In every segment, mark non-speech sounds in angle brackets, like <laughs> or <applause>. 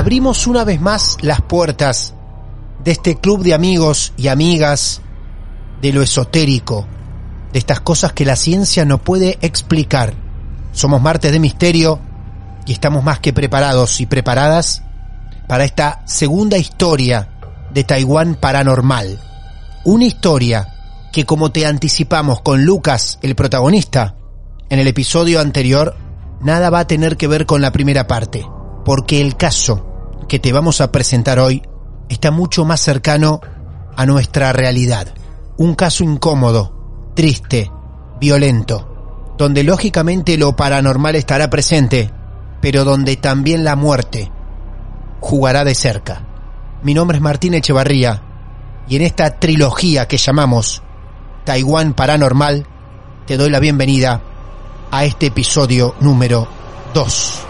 Abrimos una vez más las puertas de este club de amigos y amigas de lo esotérico, de estas cosas que la ciencia no puede explicar. Somos martes de misterio y estamos más que preparados y preparadas para esta segunda historia de Taiwán paranormal. Una historia que como te anticipamos con Lucas, el protagonista, en el episodio anterior, nada va a tener que ver con la primera parte porque el caso que te vamos a presentar hoy está mucho más cercano a nuestra realidad. Un caso incómodo, triste, violento, donde lógicamente lo paranormal estará presente, pero donde también la muerte jugará de cerca. Mi nombre es Martín Echevarría y en esta trilogía que llamamos Taiwán Paranormal te doy la bienvenida a este episodio número 2.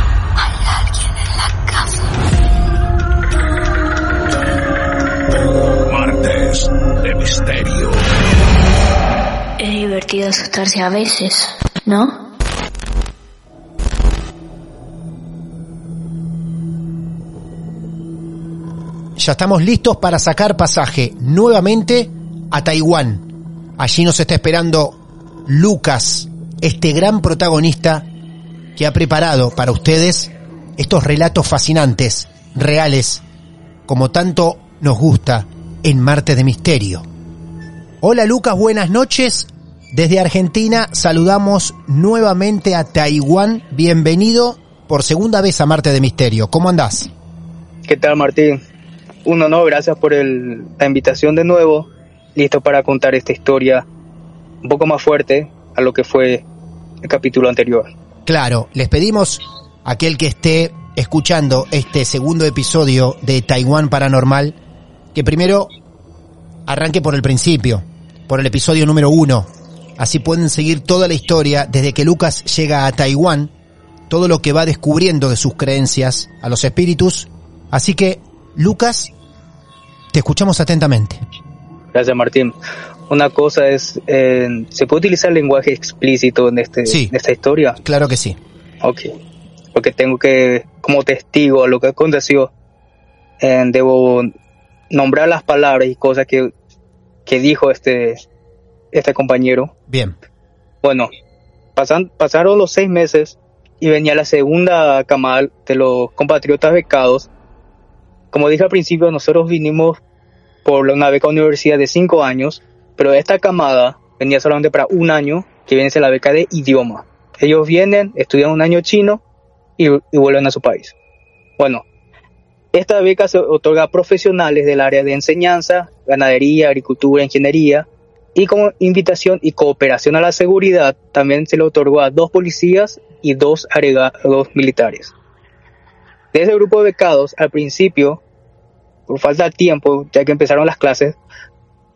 De Misterio. Es divertido asustarse a veces, ¿no? Ya estamos listos para sacar pasaje nuevamente a Taiwán. Allí nos está esperando Lucas, este gran protagonista que ha preparado para ustedes estos relatos fascinantes, reales, como tanto nos gusta en Marte de Misterio. Hola Lucas, buenas noches. Desde Argentina saludamos nuevamente a Taiwán. Bienvenido por segunda vez a Marte de Misterio. ¿Cómo andás? ¿Qué tal Martín? Un honor, gracias por el- la invitación de nuevo. Listo para contar esta historia un poco más fuerte a lo que fue el capítulo anterior. Claro, les pedimos a aquel que esté escuchando este segundo episodio de Taiwán Paranormal que primero arranque por el principio, por el episodio número uno. Así pueden seguir toda la historia desde que Lucas llega a Taiwán, todo lo que va descubriendo de sus creencias a los espíritus. Así que, Lucas, te escuchamos atentamente. Gracias Martín. Una cosa es, eh, ¿se puede utilizar lenguaje explícito en, este, Sí. en esta historia? Claro que sí. Ok. Porque tengo que, como testigo a lo que aconteció, eh, debo nombrar las palabras y cosas que, que dijo este, este compañero. Bien. Bueno, pasan, pasaron los seis meses y venía la segunda camada de los compatriotas becados. Como dije al principio, nosotros vinimos por una beca universidad de cinco años, pero esta camada venía solamente para un año, que viene a ser la beca de idioma. Ellos vienen, estudian un año chino y, y vuelven a su país. Bueno, esta beca se otorga a profesionales del área de enseñanza, ganadería, agricultura, ingeniería, y como invitación y cooperación a la seguridad, también se le otorgó a dos policías y dos agregados militares. De ese grupo de becados, al principio, por falta de tiempo, ya que empezaron las clases,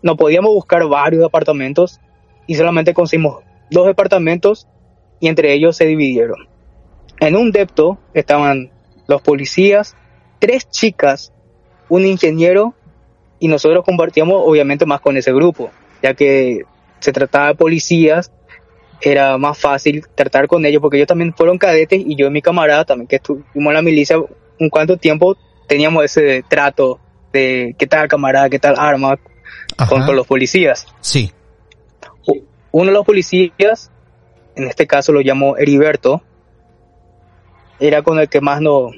no podíamos buscar varios apartamentos y solamente conseguimos dos departamentos y entre ellos se dividieron. En un depto estaban los policías, tres chicas, un ingeniero y nosotros compartíamos obviamente más con ese grupo, ya que se trataba de policías, era más fácil tratar con ellos porque ellos también fueron cadetes y yo y mi camarada también que estuvimos en la milicia un cuánto tiempo teníamos ese trato de qué tal camarada, qué tal arma con, con los policías. Sí. Uno de los policías, en este caso lo llamo Heriberto, era con el que más nos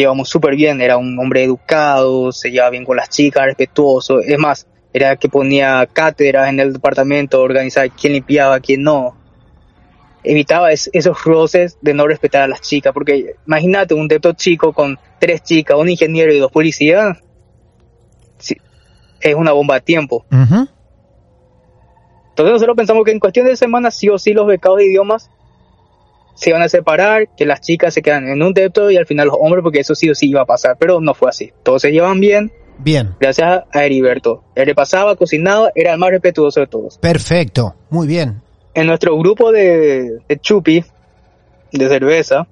llevamos súper bien, era un hombre educado, se llevaba bien con las chicas, respetuoso, es más, era el que ponía cátedras en el departamento, organizaba quién limpiaba, quién no. Evitaba es- esos roces de no respetar a las chicas, porque imagínate un depto chico con tres chicas, un ingeniero y dos policías, sí, es una bomba a tiempo. Entonces nosotros pensamos que en cuestión de semanas sí o sí los becados de idiomas se iban a separar, que las chicas se quedan en un depto y al final los hombres, porque eso sí o sí iba a pasar, pero no fue así. Todos se llevan bien, Bien. gracias a Heriberto. Él le pasaba, cocinaba, era el más respetuoso de todos. Perfecto. Muy bien. En nuestro grupo de, de chupi, de cerveza,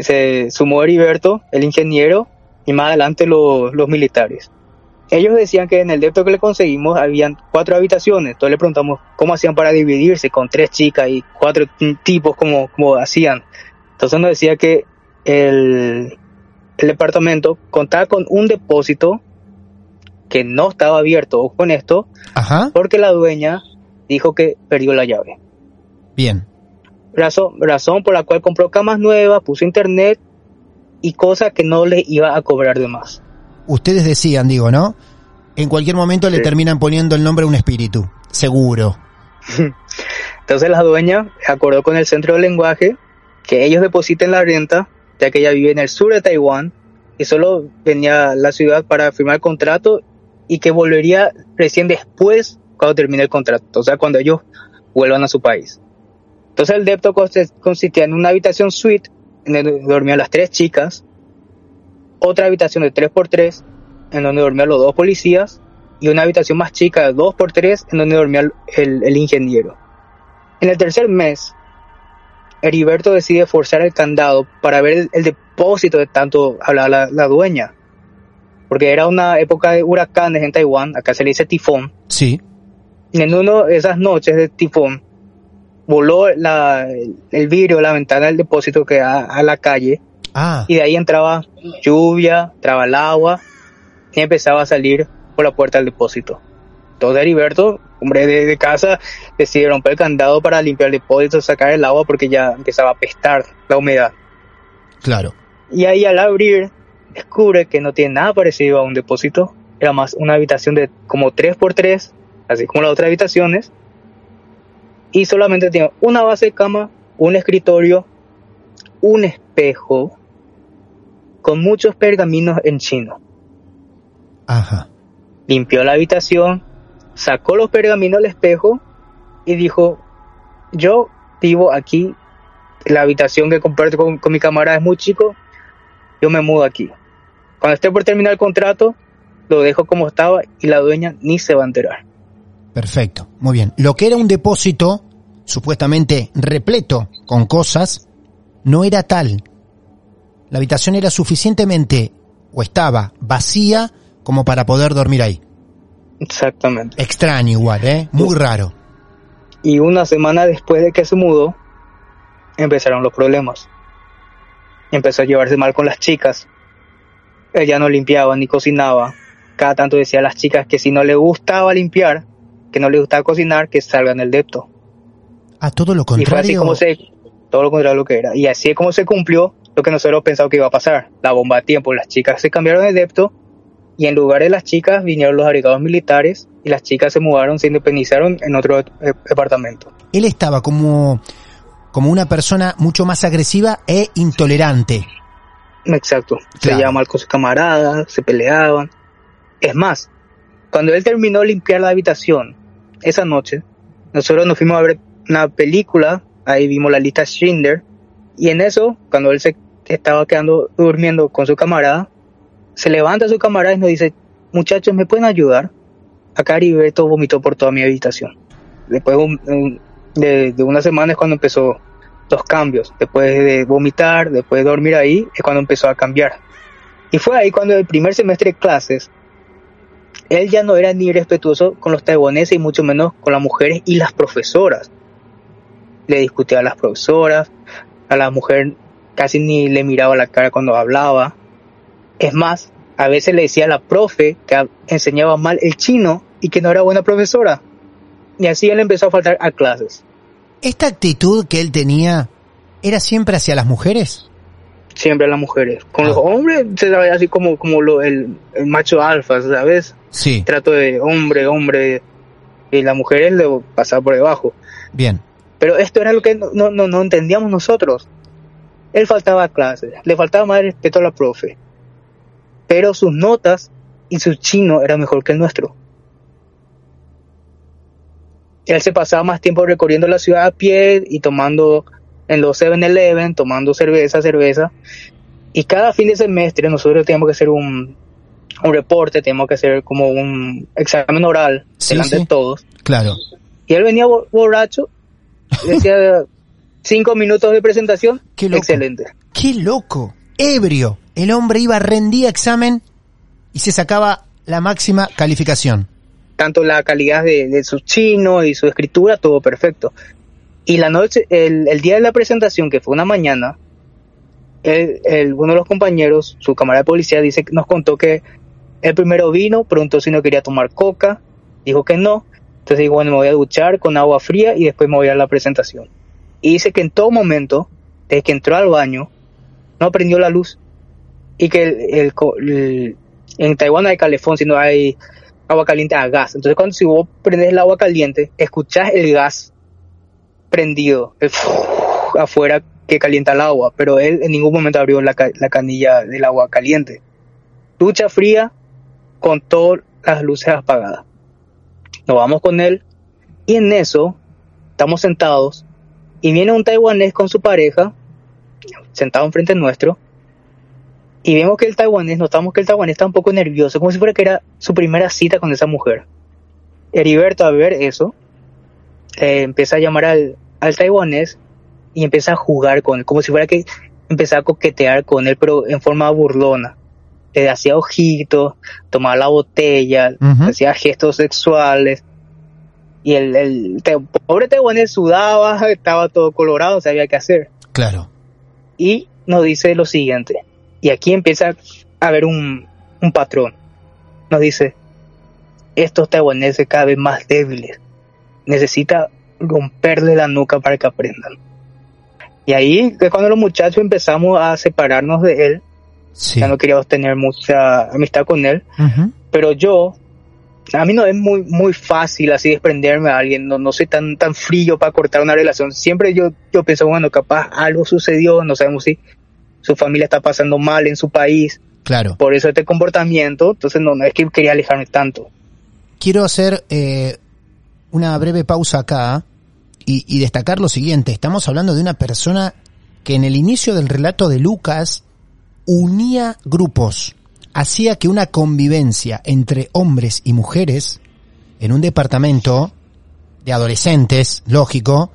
se sumó Heriberto, el ingeniero, y más adelante los, los militares. Ellos decían que en el depto que le conseguimos habían cuatro habitaciones. Entonces le preguntamos cómo hacían para dividirse con tres chicas y cuatro tipos, como, como hacían. Entonces nos decía que el, el departamento contaba con un depósito que no estaba abierto, con esto, Ajá. porque la dueña dijo que perdió la llave. Bien. Razón, razón por la cual compró camas nuevas, puso internet y cosas que no le iba a cobrar de más. Ustedes decían, digo, ¿no? En cualquier momento le terminan poniendo el nombre a un espíritu. Seguro. <laughs> Entonces la dueña acordó con el centro de lenguaje que ellos depositen la renta, ya que ella vive en el sur de Taiwán y solo venía a la ciudad para firmar el contrato y que volvería recién después cuando termine el contrato, o sea, cuando ellos vuelvan a su país. Entonces el depto consistía en una habitación suite en donde dormían las tres chicas, otra habitación de 3x3 en donde dormían los dos policías y una habitación más chica de 2x3 en donde dormía el- el- ingeniero. En el tercer mes, Heriberto decide forzar el candado para ver el, el depósito de tanto hablaba la, la dueña. Porque era una época de huracanes en Taiwán, acá se le dice tifón. Sí. Y en una de esas noches de tifón, voló la, el, vidrio la ventana del depósito que da a la calle Ah, y de ahí entraba lluvia, entraba el agua y empezaba a salir por la puerta del depósito. Entonces Heriberto, hombre de, de casa, decide romper el candado para limpiar el depósito, sacar el agua porque ya empezaba a apestar la humedad. claro. Y ahí al abrir, descubre que no tiene nada parecido a un depósito. Era más una habitación de como 3x3, así como las otras habitaciones. Y solamente tiene una base de cama, un escritorio, un espejo, con muchos pergaminos en chino. Ajá. Limpió la habitación, sacó los pergaminos del espejo y dijo, yo vivo aquí, la habitación que comparto con, con mi camarada es muy chico, yo me mudo aquí. Cuando esté por terminar el contrato, lo dejo como estaba y la dueña ni se va a enterar. Perfecto. Muy bien. Lo que era un depósito, supuestamente repleto con cosas, no era tal. La habitación era suficientemente, o estaba vacía, como para poder dormir ahí. Exactamente. Extraño igual, ¿eh? Muy raro. Y una semana después de que se mudó, empezaron los problemas. Empezó a llevarse mal con las chicas. Ella no limpiaba ni cocinaba. Cada tanto decía a las chicas que si no le gustaba limpiar, que no le gustaba cocinar, que salgan del depto. A todo lo Y fue así contrario. como se, todo lo contrario a lo que era. Y así es como se cumplió lo que nosotros pensamos que iba a pasar. La bomba a tiempo. Las chicas se cambiaron de depto y en lugar de las chicas vinieron los agregados militares y las chicas se mudaron, se independizaron en otro eh, departamento. Él estaba como, como una persona mucho más agresiva e intolerante. Exacto. Se Claro. mal con sus camaradas, se peleaban. Es más, cuando él terminó de limpiar la habitación, esa noche, nosotros nos fuimos a ver una película, ahí vimos la lista Schindler, y en eso, cuando él se estaba quedando durmiendo con su camarada, se levanta su camarada y nos dice, muchachos, ¿me pueden ayudar? Acá Heriberto vomitó por toda mi habitación. Después un- un- de, de unas semanas cuando empezó los cambios. Después de vomitar, después de dormir ahí, es cuando empezó a cambiar. Y fue ahí cuando el primer semestre de clases, él ya no era ni respetuoso con los taiwaneses y mucho menos con las mujeres y las profesoras. Le discutía a las profesoras, a la mujer casi ni le miraba la cara cuando hablaba. Es más, a veces le decía a la profe que enseñaba mal el chino y que no era buena profesora. Y así él empezó a faltar a clases. ¿Esta actitud que él tenía era siempre hacia las mujeres? Siempre a las mujeres. Con los hombres se ve así como, como lo, el, el macho alfa, ¿sabes? Sí. Trato de hombre, hombre. Y las mujeres le pasaba por debajo. Bien. Pero esto era lo que no, no, no, entendíamos nosotros. Él faltaba a clases, le faltaba más respeto a la profe. Pero sus notas y su chino era mejor que el nuestro. Él se pasaba más tiempo recorriendo la ciudad a pie y tomando en los 7-Eleven, tomando cerveza, cerveza. Y cada fin de semestre nosotros teníamos que hacer un, un reporte, teníamos que hacer como un examen oral Sí, delante sí. de todos. Claro. Y él venía bo- borracho, decía cinco minutos de presentación, Qué loco. excelente. ¡Qué loco! Ebrio. El hombre iba, rendía examen y se sacaba la máxima calificación. Tanto la calidad de, de su chino y su escritura, todo perfecto. Y la noche, el, el día de la presentación, que fue una mañana, él- él- uno de los compañeros, su cámara de policía, dice, nos contó que el primero vino, preguntó si no quería tomar coca, dijo que no, entonces dijo, bueno, me voy a duchar con agua fría y después me voy a la presentación. Y dice que en todo momento, desde que entró al baño, no prendió la luz. Y que el, en Taiwán hay calefón, sino hay agua caliente a gas. Entonces cuando si vos prendes el agua caliente, escuchás el gas prendido <laughs> afuera que calienta el agua, pero él en ningún momento abrió la, la canilla del agua caliente. Ducha fría con todas las luces apagadas. Nos vamos con él y en eso estamos sentados y viene un taiwanés con su pareja sentado enfrente nuestro y vemos que el taiwanés, notamos que el taiwanés está un poco nervioso, como si fuera que era su primera cita con esa mujer. Heriberto a ver eso, eh, empieza a llamar al, al taiwanés y empieza a jugar con él, como si fuera que empezaba a coquetear con él, pero en forma burlona. Le hacía ojitos, tomaba la botella, Ujú. hacía gestos sexuales. Y el, el te- pobre taiwanés sudaba, <laughs> estaba todo colorado, sabía qué hacer. Claro. Y nos dice lo siguiente, y aquí empieza a haber un, un patrón. Nos dice, estos taiwaneses cada vez más débiles, necesita romperle la nuca para que aprendan. Y ahí es cuando los muchachos empezamos a separarnos de él, Sí. ya no queríamos tener mucha amistad con él, pero yo, a mí no es muy, muy fácil así desprenderme a alguien, no, no soy tan, tan frío para cortar una relación. Siempre yo, yo pienso, bueno, capaz algo sucedió, no sabemos si su familia está pasando mal en su país, Claro. por eso este comportamiento, entonces no, no es que quería alejarme tanto. Quiero hacer eh, una breve pausa acá y, y destacar lo siguiente. Estamos hablando de una persona que en el inicio del relato de Lucas unía grupos, hacía que una convivencia entre hombres y mujeres en un departamento de adolescentes, lógico,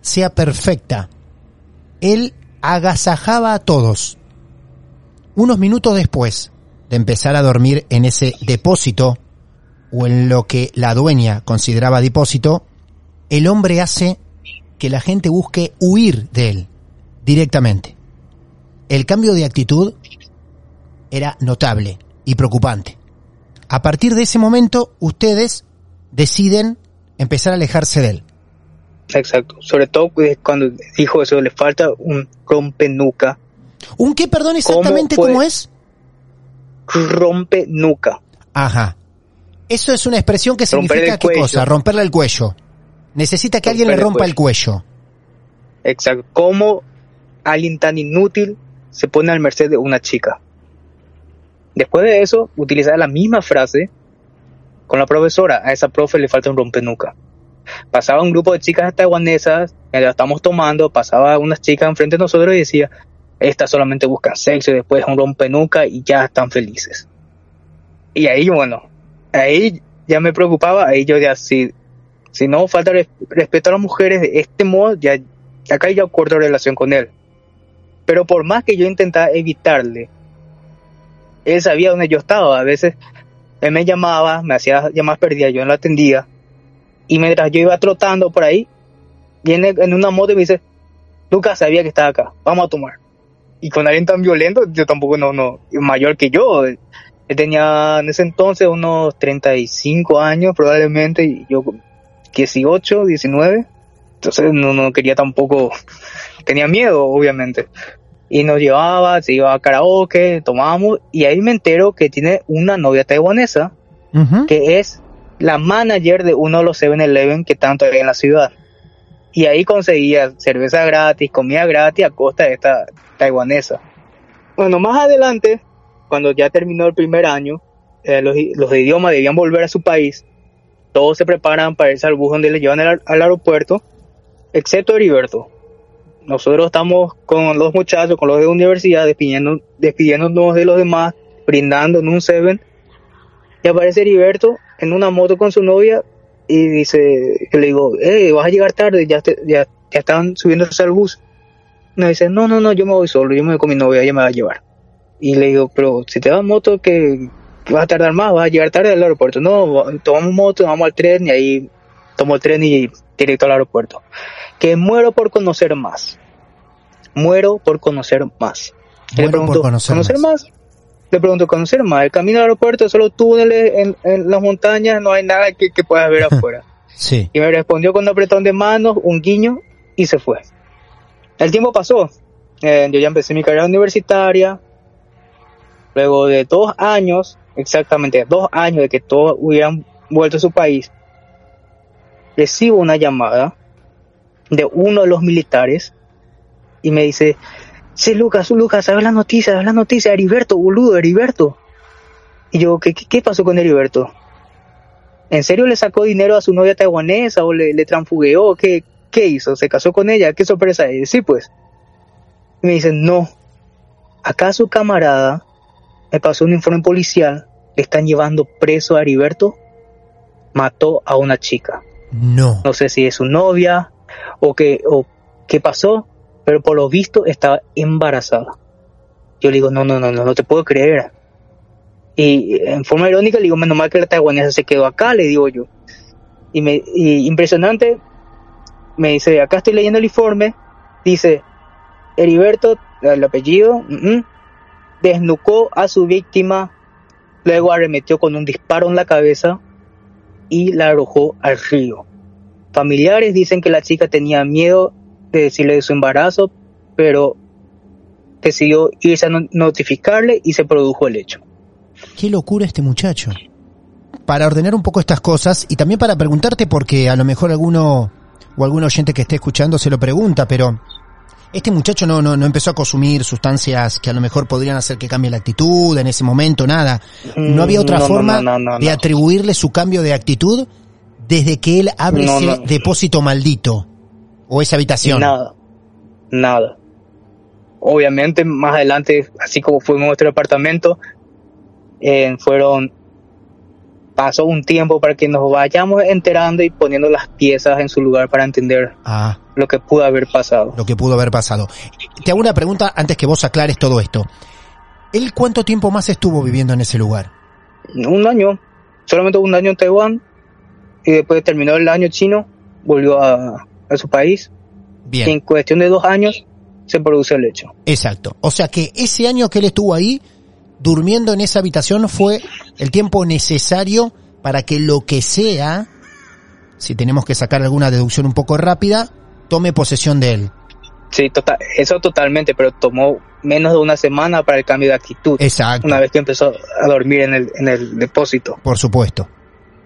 sea perfecta. Él agasajaba a todos. Unos minutos después de empezar a dormir en ese depósito, o en lo que la dueña consideraba depósito, el hombre hace que la gente busque huir de él directamente. El cambio de actitud era notable y preocupante. A partir de ese momento, ustedes deciden empezar a alejarse de él. Exacto, sobre todo pues, cuando dijo eso, le falta un rompenuca. ¿Un qué, perdón, exactamente ¿Cómo es? Rompenuca. Ajá. Eso es una expresión que significa qué cuello. cosa? Romperle el cuello. Necesita que alguien le Romper el rompa el cuello. Exacto, cómo alguien tan inútil se pone al merced de una chica. Después de eso, utilizaba la misma frase con la profesora. A esa profe le falta un rompenuca. Pasaba un grupo de chicas taiwanesas, mientras estamos tomando, pasaba unas chicas enfrente de nosotros y decía, estas solamente buscan sexo y después un rompenuca y ya están felices. Y ahí, bueno, ahí ya me preocupaba, ahí yo ya, si, si no falta res- respeto a las mujeres de este modo, ya, acá ya corto relación con él. Pero por más que yo intentaba evitarle, él sabía dónde yo estaba. A veces él me llamaba, me hacía llamadas perdidas, yo no la atendía. Y mientras yo iba trotando por ahí, viene en una moto y me dice, Lucas sabía que estaba acá, vamos a tomar. Y con alguien tan violento, yo tampoco no, no, mayor que yo. Él tenía en ese entonces unos 35 años probablemente, y yo 18, 19. Entonces no, no quería tampoco, tenía miedo obviamente. Y nos llevaba, se iba a karaoke, tomábamos, y ahí me entero que tiene una novia taiwanesa, que es la manager de uno de los 7-Eleven que tanto hay en la ciudad. Y ahí conseguía cerveza gratis, comida gratis a costa de esta taiwanesa. Bueno, más adelante, cuando ya terminó el primer año, eh, los, los de idioma debían volver a su país. Todos se preparan para irse al bus donde le llevan al, al aeropuerto, excepto Heriberto. Nosotros estamos con los muchachos, con los de universidad, despidiendo, despidiéndonos de los demás, brindando en un Seven. Y aparece Heriberto en una moto con su novia y dice, yo le digo, hey, vas a llegar tarde, ya, te- ya, ya están subiéndose al bus. Me dice, no, no, no, yo me voy solo, yo me voy con mi novia, ella me va a llevar. Y le digo, pero si te vas moto, que, que vas a tardar más, vas a llegar tarde al aeropuerto. No, tomamos moto, vamos al tren y ahí tomo el tren y directo al aeropuerto. Que muero por conocer más. Muero por conocer más. Le Muero por pregunto, conocer más? Le pregunto, ¿conocer más? El camino al aeropuerto, solo túneles en, en las montañas, no hay nada que, que puedas ver <laughs> afuera. Sí. Y me respondió con un apretón de manos, un guiño, y se fue. El tiempo pasó. Eh, yo ya empecé mi carrera universitaria. Luego de dos años, exactamente dos años de que todos hubieran vuelto a su país, recibo una llamada de uno de los militares y me dice, sí, Lucas, Lucas, ¿sabes la noticia? ¿Sabes la noticia? Heriberto, boludo, Heriberto. Y yo, ¿qué, qué, pasó con Heriberto? ¿En serio le sacó dinero a su novia taiwanesa o le, le transfugueó? ¿Qué, ¿Qué hizo? ¿Se casó con ella? ¿Qué sorpresa es? Sí, pues. Me dicen, no. Acá su camarada me pasó un informe policial. Le están llevando preso a Heriberto. Mató a una chica. No. No sé si es su novia o qué, o qué pasó, pero por lo visto estaba embarazada. Yo le digo, no, no, no, no, no te puedo creer. Y en forma irónica le digo, menos mal que la taiwanesa se quedó acá, le digo yo. Y me, y impresionante, me dice, acá estoy leyendo el informe, dice, Heriberto, el apellido, desnucó a su víctima, luego arremetió con un disparo en la cabeza y la arrojó al río. Familiares dicen que la chica tenía miedo de decirle de su embarazo, pero decidió irse a no- notificarle y se produjo el hecho. Qué locura este muchacho. Para ordenar un poco estas cosas y también para preguntarte porque a lo mejor alguno o algún oyente que esté escuchando se lo pregunta, pero este muchacho no, no, no empezó a consumir sustancias que a lo mejor podrían hacer que cambie la actitud en ese momento, nada. No había otra Mm, No, no, forma no, de atribuirle su cambio de actitud desde que él abre ese depósito maldito o esa habitación. Nada, nada. Obviamente más adelante, así como fue en nuestro departamento, eh, fueron pasó un tiempo para que nos vayamos enterando y poniendo las piezas en su lugar para entender Ah, lo que pudo haber pasado. lo que pudo haber pasado. Te hago una pregunta antes que vos aclares todo esto. ¿Él cuánto tiempo más estuvo viviendo en ese lugar? Un año, solamente un año en Taiwán y después terminó el año chino, volvió a, a su país. Bien. Y en cuestión de dos años se produce el hecho. Exacto. O sea que ese año que él estuvo ahí, durmiendo en esa habitación, fue el tiempo necesario para que lo que sea, si tenemos que sacar alguna deducción un poco rápida, tome posesión de él. Sí, total, eso totalmente, pero tomó menos de una semana para el cambio de actitud. Exacto. Una vez que empezó a dormir en el, en el depósito. Por supuesto.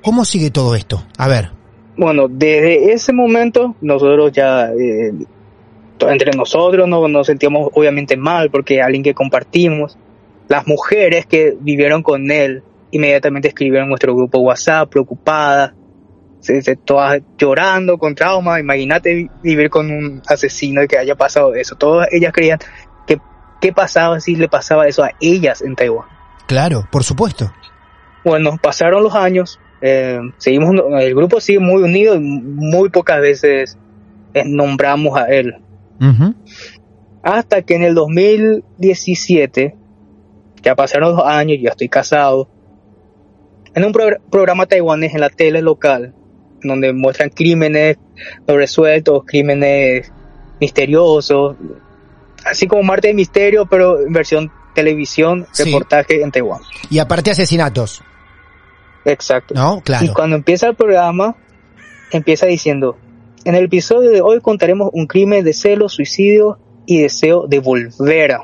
¿Cómo sigue todo esto? A ver. Bueno, desde ese momento nosotros ya, eh, entre nosotros no, nos sentíamos obviamente mal porque alguien que compartimos, las mujeres que vivieron con él inmediatamente escribieron nuestro grupo WhatsApp preocupadas, todas llorando con trauma, imagínate vi- vivir con un asesino y que haya pasado eso, todas ellas creían que qué pasaba si le pasaba eso a ellas en Taiwán. Claro, por supuesto. Bueno, pasaron los años, eh, seguimos, el grupo sigue muy unido y muy pocas veces eh, nombramos a él. Hasta que en el 2017, ya pasaron dos años, ya estoy casado, en un progr- programa taiwanés en la tele local, donde muestran crímenes no resueltos, crímenes misteriosos, así como Marte de Misterio, pero en versión televisión, Sí. reportaje en Taiwán. Y aparte asesinatos, Exacto. ¿no? Y Claro. cuando empieza el programa, empieza diciendo, en el episodio de hoy contaremos un crimen de celo, suicidio y deseo de volver.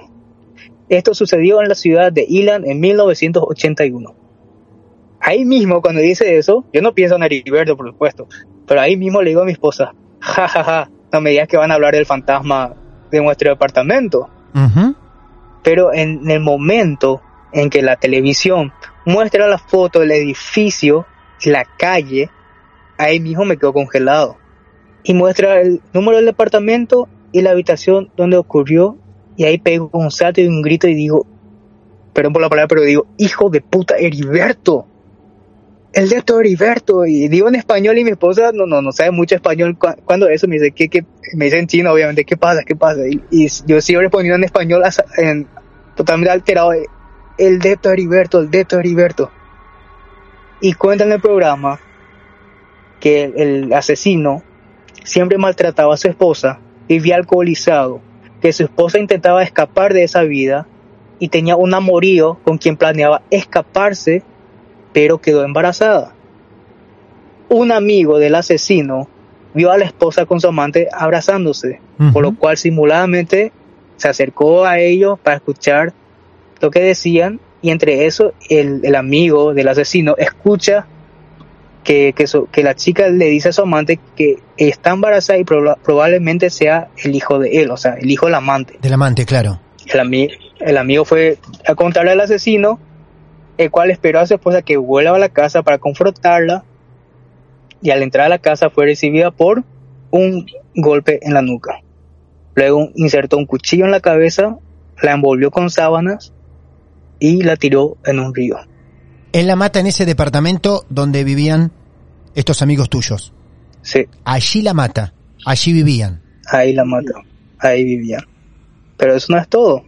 Esto sucedió en la ciudad de Ilan en 1981. Ahí mismo, cuando dice eso, yo no pienso en Heriberto, por supuesto, pero ahí mismo le digo a mi esposa, ja, ja, ja, no me digas que van a hablar del fantasma de nuestro departamento. Pero en el momento en que la televisión muestra la foto del edificio y la calle, ahí mismo me quedo congelado. Y muestra el número del departamento y la habitación donde ocurrió, y ahí pego un salto y un grito y digo, perdón por la palabra, pero digo, hijo de puta, Heriberto. El de Heriberto, y digo en español y mi esposa no, no, no sabe mucho español cu- cuando eso me dice, ¿qué, qué? Me dice en chino, obviamente, ¿qué pasa? ¿Qué pasa? Y, y yo sigo respondiendo en español en, totalmente alterado, el de Heriberto, el de Heriberto. Y cuenta en el programa que el, el asesino siempre maltrataba a su esposa, vivía alcoholizado, que su esposa intentaba escapar de esa vida y tenía un amorío con quien planeaba escaparse, pero quedó embarazada. Un amigo del asesino vio a la esposa con su amante abrazándose, por lo cual simuladamente se acercó a ellos para escuchar lo que decían y entre eso el, el amigo del asesino escucha que, que, que la chica le dice a su amante que está embarazada y proba- probablemente sea el hijo de él, o sea, el hijo del amante. Del amante, claro. El, ami- el amigo fue a contarle al asesino, el cual esperó a su esposa que vuelva a la casa para confrontarla y al entrar a la casa fue recibida por un golpe en la nuca. Luego insertó un cuchillo en la cabeza, la envolvió con sábanas y la tiró en un río. Él la mata en ese departamento donde vivían estos amigos tuyos. Sí, Allí la mata. Allí vivían. ahí la mató, ahí vivían. Pero eso no es todo.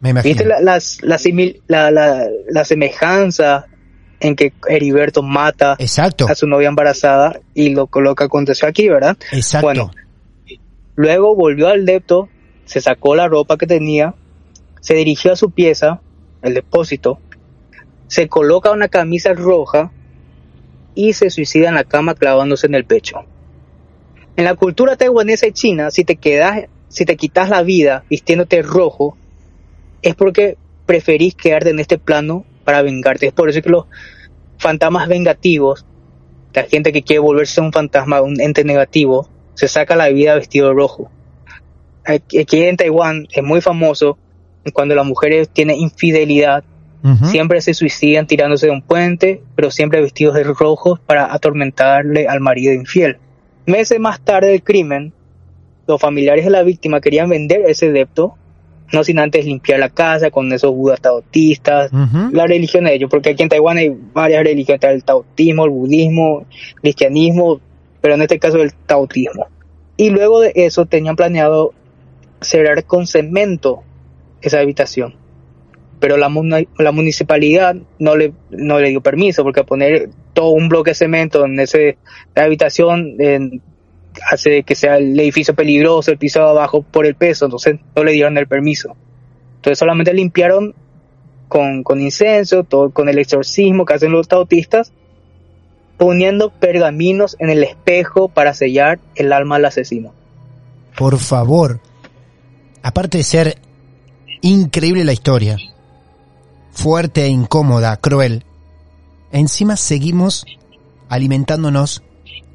Me imagino. ¿Viste la, las- la, simil- la, la, la semejanza en que Heriberto mata Exacto. a su novia embarazada y lo coloca aconteció aquí, ¿verdad? Exacto. Bueno, luego volvió al depto, se sacó la ropa que tenía, se dirigió a su pieza, el depósito, se coloca una camisa roja y se suicida en la cama clavándose en el pecho. En la cultura taiwanesa y china, si te quedas, si te quitas la vida vistiéndote rojo, es porque preferís quedarte en este plano para vengarte. Es por eso que los fantasmas vengativos, la gente que quiere volverse un fantasma, un ente negativo, se saca la vida vestido rojo. Aquí en Taiwán es muy famoso cuando las mujeres tienen infidelidad, Siempre se suicidan tirándose de un puente, pero siempre vestidos de rojo para atormentarle al marido infiel. Meses más tarde del crimen, los familiares de la víctima querían vender ese depto, no sin antes limpiar la casa con esos budas taotistas, la religión de ellos, porque aquí en Taiwán hay varias religiones, el taotismo, el budismo, el cristianismo, pero en este caso el taotismo. Y luego de eso tenían planeado cerrar con cemento esa habitación. Pero la, la municipalidad no le, no le dio permiso, porque poner todo un bloque de cemento en ese, habitación hace que sea el edificio peligroso, el piso abajo por el peso, entonces no le dieron el permiso. Entonces solamente limpiaron con, con incenso, todo, con el exorcismo que hacen los tautistas, poniendo pergaminos en el espejo para sellar el alma al asesino. Por favor. Aparte de ser increíble la historia, fuerte e incómoda, cruel, encima seguimos alimentándonos,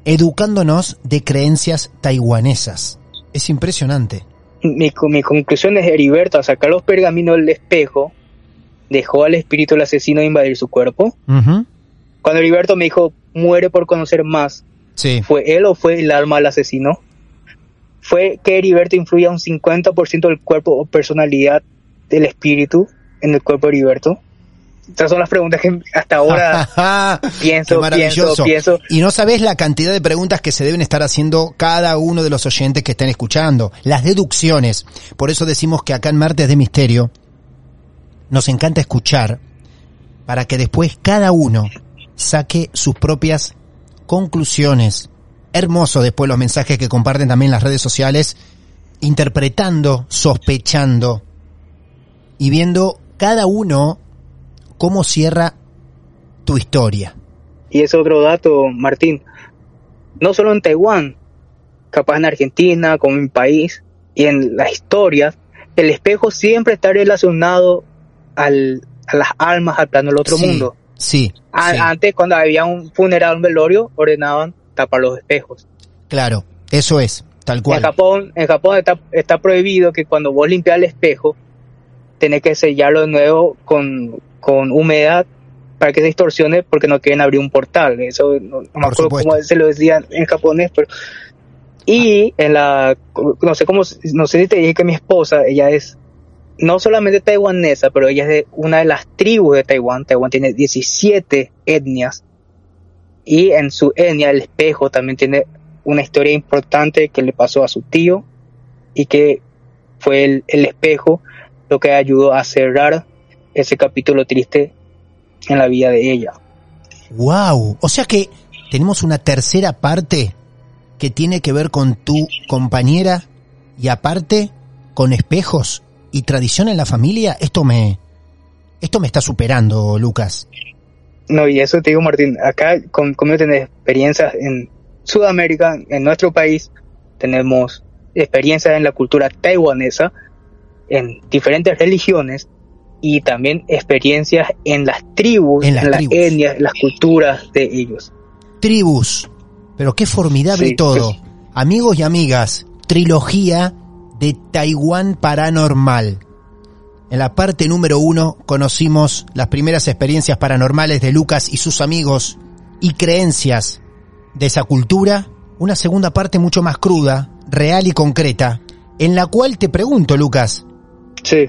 educándonos de creencias taiwanesas. Es impresionante. Mi, mi conclusión es Heriberto, sacar los pergaminos del espejo, dejó al espíritu del asesino invadir su cuerpo. Cuando Heriberto me dijo, muere por conocer más, Sí. ¿fue él o fue el alma del asesino? ¿Fue que Heriberto influía un 50% del cuerpo o personalidad del espíritu en el cuerpo de Heriberto? estas son las preguntas que hasta ahora <laughs> pienso, pienso, pienso. Y no sabes la cantidad de preguntas que se deben estar haciendo cada uno de los oyentes que estén escuchando. Las deducciones. Por eso decimos que acá en Martes de Misterio nos encanta escuchar para que después cada uno saque sus propias conclusiones. Hermoso después los mensajes que comparten también las redes sociales, interpretando, sospechando y viendo cada uno cómo cierra tu historia. Y es otro dato, Martín. No solo en Taiwán, capaz en Argentina, como en mi país, y en las historias, el espejo siempre está relacionado al, a las almas, al plano del otro mundo. Sí, Antes, cuando había un funeral, un velorio, ordenaban tapar los espejos. Claro, eso es, tal cual. En Japón, en Japón está, está prohibido que cuando vos limpias el espejo, tenés que sellarlo de nuevo con, con humedad para que se distorsione porque no quieren abrir un portal. Eso no, me acuerdo cómo se lo decían en japonés, pero y en la no sé cómo no sé si te dije que mi esposa, ella es no solamente taiwanesa, pero ella es de una de las tribus de Taiwán. Taiwán tiene 17 etnias y en su etnia el espejo también tiene una historia importante que le pasó a su tío y que fue el, el espejo lo que ayudó a cerrar ese capítulo triste en la vida de ella. Wow, o sea que tenemos una tercera parte que tiene que ver con tu compañera y aparte con espejos y tradición en la familia. Esto me esto me está superando, Lucas. No, y eso te digo, Martín, acá con, conmigo tenés experiencias en Sudamérica, en nuestro país, tenemos experiencias en la cultura taiwanesa, en diferentes religiones, y también experiencias en las tribus, en las, etnias, en las culturas de ellos. Tribus, pero qué formidable todo. Amigos y amigas, trilogía de Taiwán Paranormal. En la parte número uno conocimos las primeras experiencias paranormales de Lucas y sus amigos y creencias de esa cultura. Una segunda parte mucho más cruda, real y concreta, en la cual te pregunto, Lucas,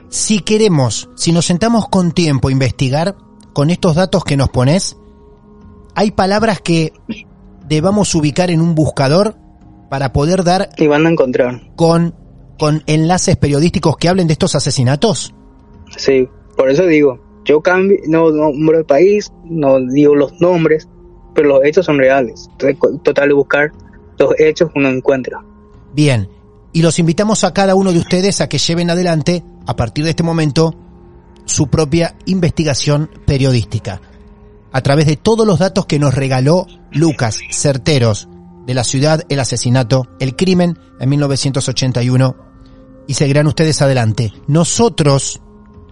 si queremos, si nos sentamos con tiempo a investigar con estos datos que nos pones, hay palabras que debamos ubicar en un buscador para poder dar y van a encontrar con con enlaces periodísticos que hablen de estos asesinatos? Sí, por eso digo, yo cambio, no nombro el país, no digo los nombres, pero los hechos son reales. Entonces, total de buscar los hechos uno encuentra. Bien, y los invitamos a cada uno de ustedes a que lleven adelante, a partir de este momento, su propia investigación periodística. A través de todos los datos que nos regaló Lucas, certeros, de la ciudad, el asesinato, el crimen en 1981 y seguirán ustedes adelante. Nosotros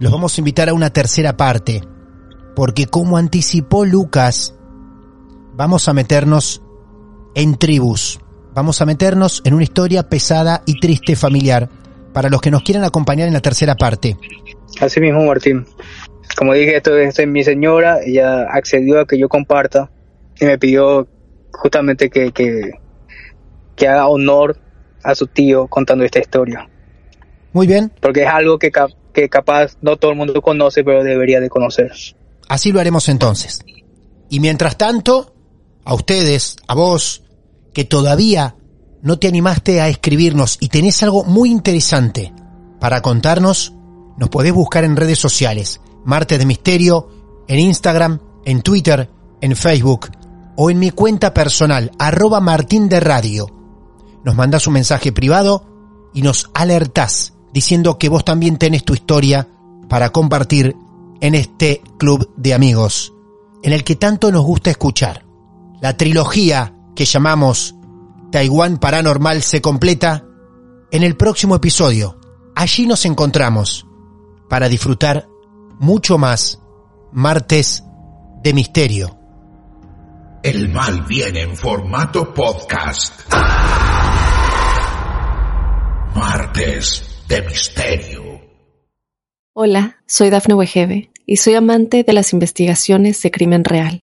los vamos a invitar a una tercera parte, porque como anticipó Lucas, vamos a meternos en tribus, vamos a meternos en una historia pesada y triste familiar, para los que nos quieran acompañar en la tercera parte. Así mismo, Martín. Como dije, esto es mi señora, ella accedió a que yo comparta y me pidió justamente que, que, que haga honor a su tío contando esta historia. Muy bien. Porque es algo que, que capaz no todo el mundo conoce, pero debería de conocer. Así lo haremos entonces. Y mientras tanto, a ustedes, a vos, que todavía no te animaste a escribirnos y tenés algo muy interesante para contarnos, nos podés buscar en redes sociales. Martes de Misterio, en Instagram, en Twitter, en Facebook o en mi cuenta personal, arroba Martín de Radio. Nos mandas un mensaje privado y nos alertás diciendo que vos también tenés tu historia para compartir en este club de amigos, en el que tanto nos gusta escuchar. La trilogía que llamamos Taiwán Paranormal se completa en el próximo episodio. Allí nos encontramos para disfrutar mucho más martes de misterio. El mal viene en formato podcast. Martes de Misterio. Hola, soy Dafne Wegebe y soy amante de las investigaciones de crimen real.